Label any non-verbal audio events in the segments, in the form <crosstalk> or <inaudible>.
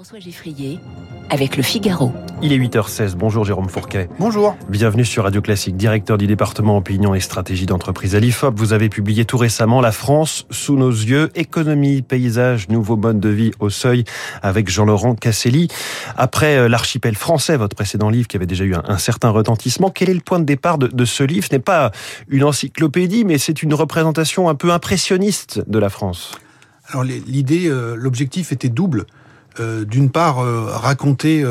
François Geffrier avec le Figaro. Il est 8h16. Bonjour Jérôme Fourquet. Bonjour. Bienvenue sur Radio Classique, directeur du département opinion et stratégie d'entreprise à l'IFOP. Vous avez publié tout récemment La France sous nos yeux, économie, paysage, nouveau mode de vie au seuil avec Jean-Laurent Casselli. Après euh, l'archipel français, votre précédent livre qui avait déjà eu un, certain retentissement, quel est le point de départ de, de ce livre? Ce n'est pas une encyclopédie, mais c'est une représentation un peu impressionniste de la France. Alors l'idée, euh, l'objectif était double. Euh, d'une part, euh, raconter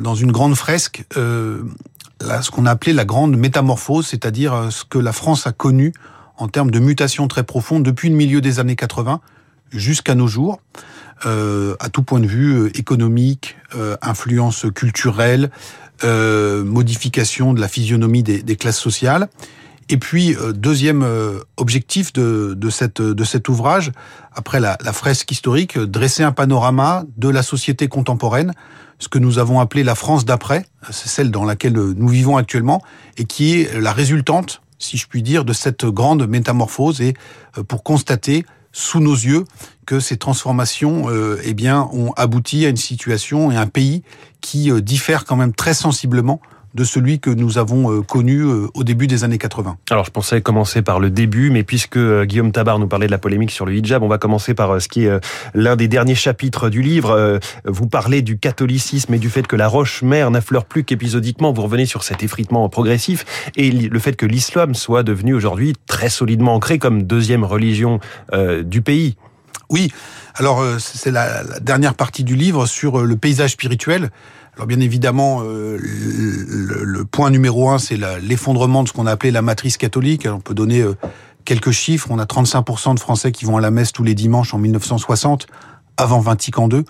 dans une grande fresque ce qu'on a appelé la grande métamorphose, c'est-à-dire ce que la France a connu en termes de mutations très profondes depuis le milieu des années 80 jusqu'à nos jours, à tout point de vue économique, influence culturelle, modification de la physionomie des classes sociales. Et puis, euh, deuxième euh, objectif de, de, cette, de cet ouvrage, après la, fresque historique, dresser un panorama de la société contemporaine, ce que nous avons appelé la France d'après, c'est celle dans laquelle nous vivons actuellement, et qui est la résultante, si je puis dire, de cette grande métamorphose, et euh, pour constater sous nos yeux que ces transformations eh bien, ont abouti à une situation et un pays qui diffère quand même très sensiblement de celui que nous avons euh, connu euh, au début des années 80. Alors je pensais commencer par le début, mais puisque euh, Guillaume Tabar nous parlait de la polémique sur le hijab, on va commencer par ce qui est l'un des derniers chapitres du livre. Vous parlez du catholicisme et du fait que la roche-mère n'affleure plus qu'épisodiquement. Vous revenez sur cet effritement progressif et le fait que l'islam soit devenu aujourd'hui très solidement ancré comme deuxième religion du pays. Oui, alors c'est la, dernière partie du livre sur le paysage spirituel. Alors bien évidemment, euh, le, point numéro un, c'est l'effondrement de ce qu'on a appelé la matrice catholique. on peut donner euh, quelques chiffres. On a 35% de Français qui vont à la messe tous les dimanches en 1960, avant Vatican II.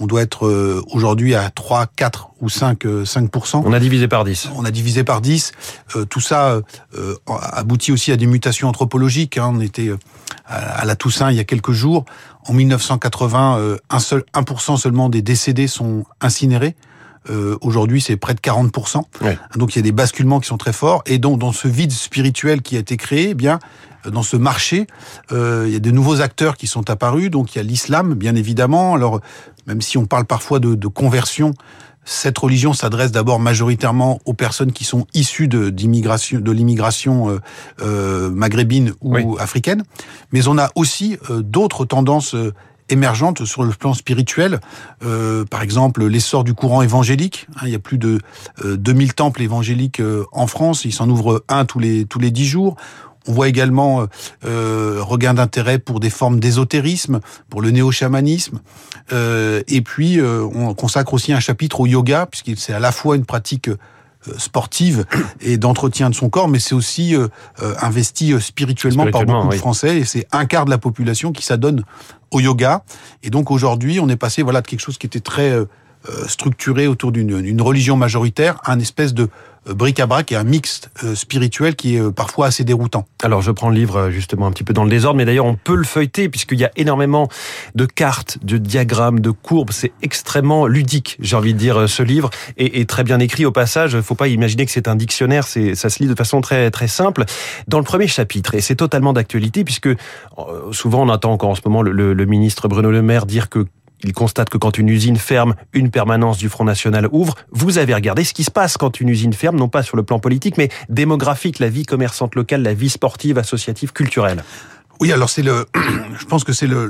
On doit être euh, aujourd'hui à 3, 4 ou 5, 5%. On a divisé par 10. On a divisé par 10. tout ça aboutit aussi à des mutations anthropologiques. Hein. On était à la Toussaint il y a quelques jours. En 1980, un seul 1% seulement des décédés sont incinérés. Euh, Aujourd'hui, c'est près de 40%. Donc il y a des basculements qui sont très forts. Et donc dans ce vide spirituel qui a été créé, eh bien dans ce marché, euh, il y a de nouveaux acteurs qui sont apparus. Donc il y a l'islam, bien évidemment. Alors même si on parle parfois de, de conversion, cette religion s'adresse d'abord majoritairement aux personnes qui sont issues de, d'immigration, de l'immigration euh, euh maghrébine ou africaine, mais on a aussi euh, d'autres tendances euh, émergentes sur le plan spirituel. Euh, par exemple, l'essor du courant évangélique. Hein, il y a plus de 2000 euh, temples évangéliques euh, en France. Il s'en ouvre un tous les tous les dix jours. On voit également euh, regain d'intérêt pour des formes d'ésotérisme, pour le néo-chamanisme. Euh, et puis, on consacre aussi un chapitre au yoga, puisqu'il c'est à la fois une pratique sportive et d'entretien de son corps, mais c'est aussi investi spirituellement, par beaucoup de Français. Et c'est un quart de la population qui s'adonne au yoga. Et donc aujourd'hui, on est passé voilà de quelque chose qui était très euh, structuré autour d'une religion majoritaire un espèce de euh, bric-à-brac et un mix spirituel qui est parfois assez déroutant. Alors je prends le livre justement un petit peu dans le désordre, mais d'ailleurs on peut le feuilleter puisqu'il y a énormément de cartes, de diagrammes, de courbes. C'est extrêmement ludique, j'ai envie de dire, ce livre et, très bien écrit au passage. Faut pas imaginer que c'est un dictionnaire, c'est ça se lit de façon très très simple. Dans le premier chapitre, et c'est totalement d'actualité puisque souvent on entend encore en ce moment le, le ministre Bruno Le Maire dire que il constate que quand une usine ferme, une permanence du Front National ouvre. Vous avez regardé ce qui se passe quand une usine ferme, non pas sur le plan politique, mais démographique, la vie commerçante locale, la vie sportive, associative, culturelle. Oui, alors c'est le, <clears throat> je pense que c'est le,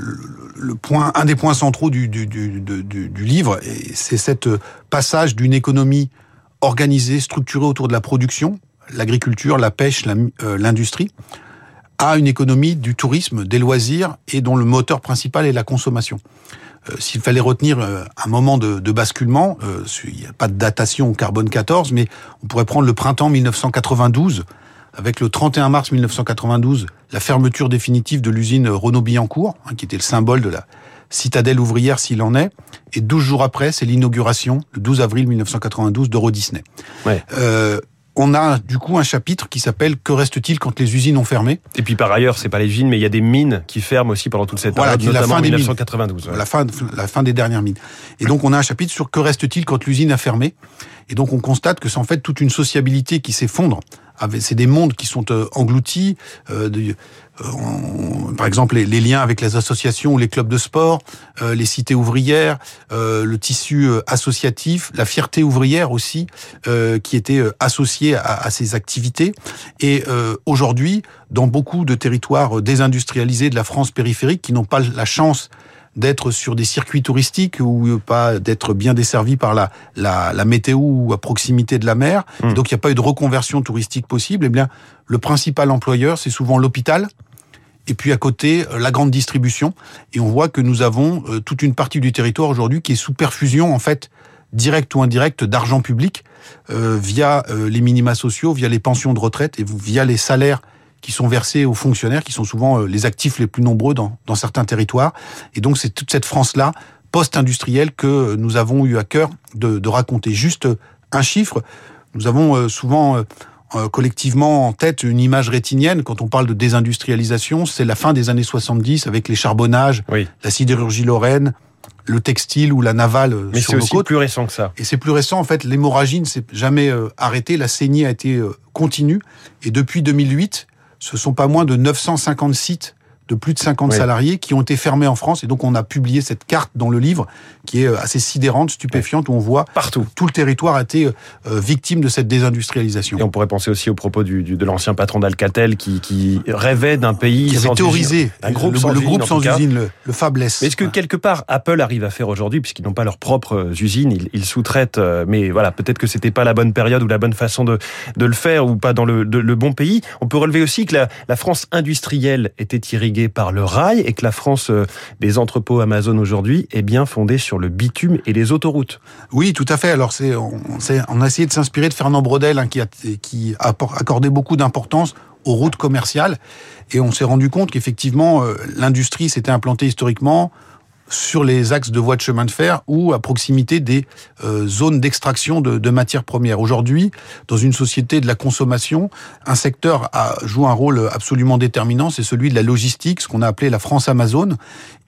point, un des points centraux du, du, du, du, du livre, et c'est cette passage d'une économie organisée, structurée autour de la production, l'agriculture, la pêche, euh, l'industrie, à une économie du tourisme, des loisirs et dont le moteur principal est la consommation. Euh, s'il fallait retenir euh, un moment de, de basculement, euh, il n'y a pas de datation au carbone 14, mais on pourrait prendre le printemps 1992, avec le 31 mars 1992, la fermeture définitive de l'usine Renault-Billancourt, hein, qui était le symbole de la citadelle ouvrière s'il en est, et 12 jours après, c'est l'inauguration, le 12 avril 1992, d'Euro Disney. Ouais. Euh, on a du coup un chapitre qui s'appelle Que reste-t-il quand les usines ont fermé? Et puis par ailleurs, c'est pas les usines, mais il y a des mines qui ferment aussi pendant toute cette période, notamment la fin en 1992. La fin, la fin des dernières mines. Et donc on a un chapitre sur Que reste-t-il quand l'usine a fermé? Et donc on constate que c'est en fait toute une sociabilité qui s'effondre c'est des mondes qui sont engloutis. par exemple, les, liens avec les associations ou les clubs de sport, les cités ouvrières, le tissu associatif, la fierté ouvrière aussi, qui était associée à, ces activités. Et aujourd'hui, dans beaucoup de territoires désindustrialisés de la France périphérique, qui n'ont pas la chance d'être sur des circuits touristiques ou pas d'être bien desservi par la, la, la, météo ou à proximité de la mer. Hmm. Donc il n'y a pas eu de reconversion touristique possible. Eh bien, le principal employeur, c'est souvent l'hôpital. Et puis à côté, euh, la grande distribution. Et on voit que nous avons euh, toute une partie du territoire aujourd'hui qui est sous perfusion, en fait, directe ou indirecte, d'argent public, euh, via euh, les minima sociaux, via les pensions de retraite et via les salaires qui sont versés aux fonctionnaires, qui sont souvent euh, les actifs les plus nombreux dans, dans certains territoires. Et donc c'est toute cette France-là, post-industrielle, que nous avons eu à cœur de, de, raconter. Juste un chiffre, nous avons euh, souvent euh, collectivement en tête une image rétinienne quand on parle de désindustrialisation, c'est la fin des années 70 avec les charbonnages, la sidérurgie lorraine, le textile ou la navale Mais c'est aussi plus récent que ça. Et c'est plus récent, en fait, l'hémorragie ne s'est jamais arrêtée, la saignée a été continue, et depuis 2008, ce sont pas moins de 950 sites de plus de 50 salariés qui ont été fermés en France. Et donc, on a publié cette carte dans le livre qui est euh, assez sidérante, stupéfiante, où on voit partout tout le territoire a été euh, victime de cette désindustrialisation. Et on pourrait penser aussi au propos du, de l'ancien patron d'Alcatel qui, qui rêvait d'un pays qui avait théorisé un groupe le, sans le usine, groupe sans usine, le, le fabless. Mais est-ce que quelque part Apple arrive à faire aujourd'hui, puisqu'ils n'ont pas leurs propres usines, ils, ils sous-traitent, euh, mais voilà, peut-être que c'était pas la bonne période ou la bonne façon de, de le faire ou pas dans le, de, le bon pays. On peut relever aussi que la, la France industrielle était par le rail et que la France des entrepôts Amazon aujourd'hui est bien fondée sur le bitume et les autoroutes. Oui, tout à fait. Alors c'est on, on a essayé de s'inspirer de Fernand Brodel hein, qui, a, qui a accordé beaucoup d'importance aux routes commerciales et on s'est rendu compte qu'effectivement euh, l'industrie s'était implantée historiquement sur les axes de voies de chemin de fer ou à proximité des euh, zones d'extraction de, de, matières premières. Aujourd'hui, dans une société de la consommation, un secteur a, joue un rôle absolument déterminant, c'est celui de la logistique, ce qu'on a appelé la France Amazon.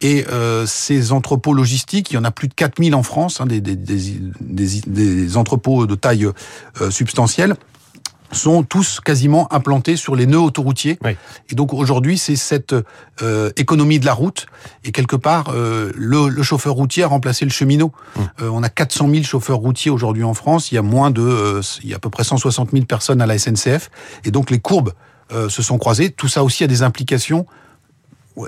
Et euh, ces entrepôts logistiques, il y en a plus de 4000 en France, hein, des, des, des, des, entrepôts de taille euh, substantielle sont tous quasiment implantés sur les nœuds autoroutiers. Oui. Et donc aujourd'hui, c'est cette euh, économie de la route et quelque part euh, le, le, chauffeur routier a remplacé le cheminot. Mmh. Euh, on a 400 000 chauffeurs routiers aujourd'hui en France. Il y a moins de, il y a à peu près 160 000 personnes à la SNCF. Et donc les courbes se sont croisées. Tout ça aussi a des implications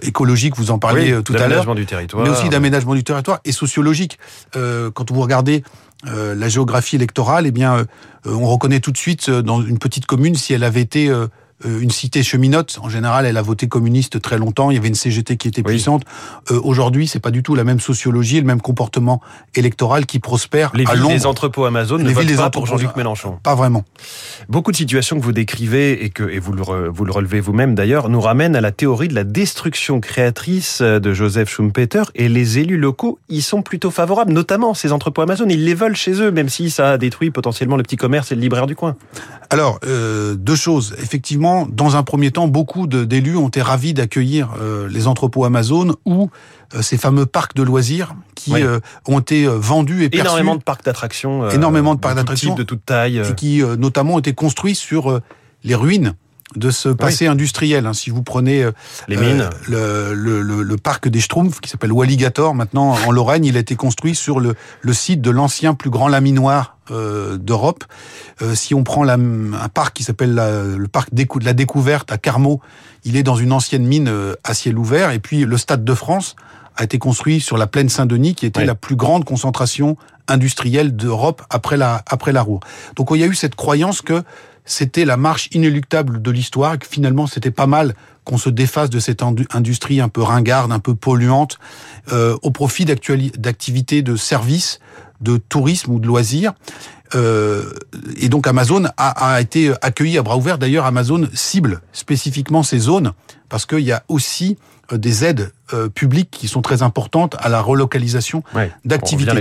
écologiques, vous en parliez oui, tout à l'heure, du territoire, mais aussi d'aménagement du territoire et sociologique. Euh, quand vous regardez euh, la géographie électorale, eh bien, euh, on reconnaît tout de suite dans une petite commune si elle avait été euh, une cité cheminote. En général, elle a voté communiste très longtemps. Il y avait une CGT qui était oui. puissante. Euh, Aujourd'hui, c'est pas du tout la même sociologie, le même comportement électoral qui prospère. Les à villes des entrepôts Amazon ne votent pas pour Jean-Luc Mélenchon. Pas vraiment. Beaucoup de situations que vous décrivez et que et vous le, vous le relevez vous-même d'ailleurs nous ramènent à la théorie de la destruction créatrice de Joseph Schumpeter et les élus locaux y sont plutôt favorables, notamment ces entrepôts Amazon. Ils les veulent chez eux, même si ça détruit potentiellement le petit commerce et le libraire du coin. Alors euh, deux choses. Effectivement dans un premier temps, beaucoup d'élus ont été ravis d'accueillir euh, les entrepôts Amazon ou euh, ces fameux parcs de loisirs qui oui. euh, ont été vendus et perçus. Énormément de parcs d'attractions. Énormément de parcs d'attractions. De toute taille. Et qui notamment ont été construits sur les ruines de ce passé oui. industriel. Hein. Si vous prenez euh, les mines, euh, le, le, le, parc des Schtroumpfs qui s'appelle Walligator, maintenant en Lorraine, il a été construit sur le, le site de l'ancien plus grand laminoir euh, d'Europe. Euh, si on prend la, un parc qui s'appelle le parc de la découverte à Carmaux, il est dans une ancienne mine euh, à ciel ouvert. Et puis le Stade de France a été construit sur la plaine Saint-Denis, qui était oui. la plus grande concentration industrielle d'Europe après la, après la Roue. Donc il y a eu cette croyance que c'était la marche inéluctable de l'histoire et que finalement c'était pas mal qu'on se défasse de cette industrie un peu ringarde, un peu polluante, euh, au profit d'activités de services, de tourisme ou de loisirs. Euh, et donc Amazon a, a, été accueilli à bras ouverts. D'ailleurs, Amazon cible spécifiquement ces zones parce qu'il y a aussi euh, des aides euh, publiques qui sont très importantes à la relocalisation ouais, d'activités.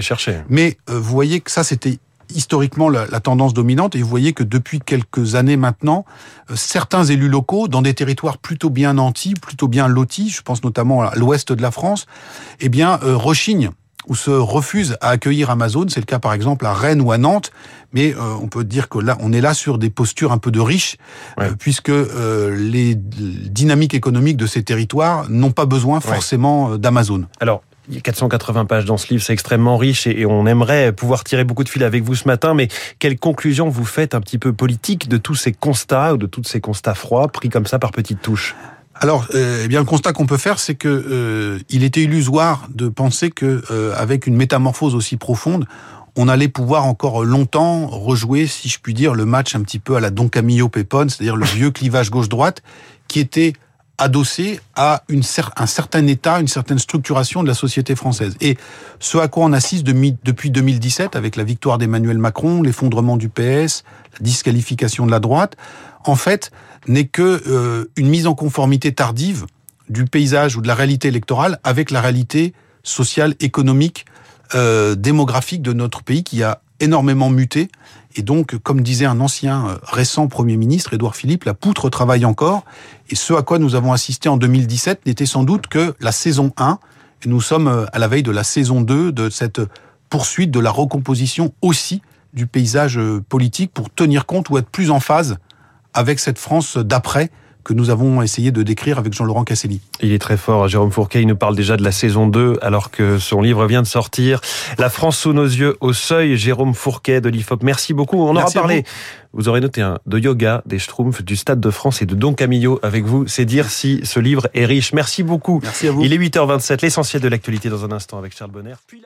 Mais euh, vous voyez que ça, c'était historiquement la, la, tendance dominante et vous voyez que depuis quelques années maintenant, euh, certains élus locaux dans des territoires plutôt bien nantis, plutôt bien lotis, je pense notamment à l'ouest de la France, eh bien euh, rechignent ou se refusent à accueillir Amazon. C'est le cas par exemple à Rennes ou à Nantes. Mais euh, on peut dire que là, on est là sur des postures un peu de riches, euh, puisque euh, les dynamiques économiques de ces territoires n'ont pas besoin forcément d'Amazon. Alors, il y a 480 pages dans ce livre, c'est extrêmement riche et on aimerait pouvoir tirer beaucoup de fil avec vous ce matin, mais quelle conclusion vous faites un petit peu politique de tous ces constats ou de tous ces constats froids pris comme ça par petites touches? Alors, euh, eh bien, le constat qu'on peut faire, c'est que euh, il était illusoire de penser que, euh, avec une métamorphose aussi profonde, on allait pouvoir encore longtemps rejouer, si je puis dire, le match un petit peu à la Don Camillo Pépone, c'est-à-dire le vieux clivage gauche-droite, qui était adossé à une, un certain état, une certaine structuration de la société française. Et ce à quoi on assiste depuis 2017, avec la victoire d'Emmanuel Macron, l'effondrement du PS, la disqualification de la droite, en fait, n'est que euh, une mise en conformité tardive du paysage ou de la réalité électorale avec la réalité sociale, économique, euh, démographique de notre pays qui a énormément muté. Et donc, comme disait un ancien euh, récent Premier ministre, Édouard Philippe, la poutre travaille encore. Et ce à quoi nous avons assisté en 2017 n'était sans doute que la saison 1. Et nous sommes euh, à la veille de la saison 2 de cette poursuite de la recomposition aussi du paysage politique pour tenir compte ou être plus en phase avec cette France d'après que nous avons essayé de décrire avec Jean-Laurent Casselli. Il est très fort, Jérôme Fourquet. Il nous parle déjà de la saison 2, alors que son livre vient de sortir. La France sous nos yeux, au seuil, Jérôme Fourquet de l'IFOP. Merci beaucoup. On aura parlé. Vous. aurez noté un de yoga, des Schtroumpfs, du Stade de France et de Don Camillo avec vous. C'est dire si ce livre est riche. Merci beaucoup. Merci à vous. Il est 8h27, l'essentiel de l'actualité dans un instant avec Charles Bonner. Puis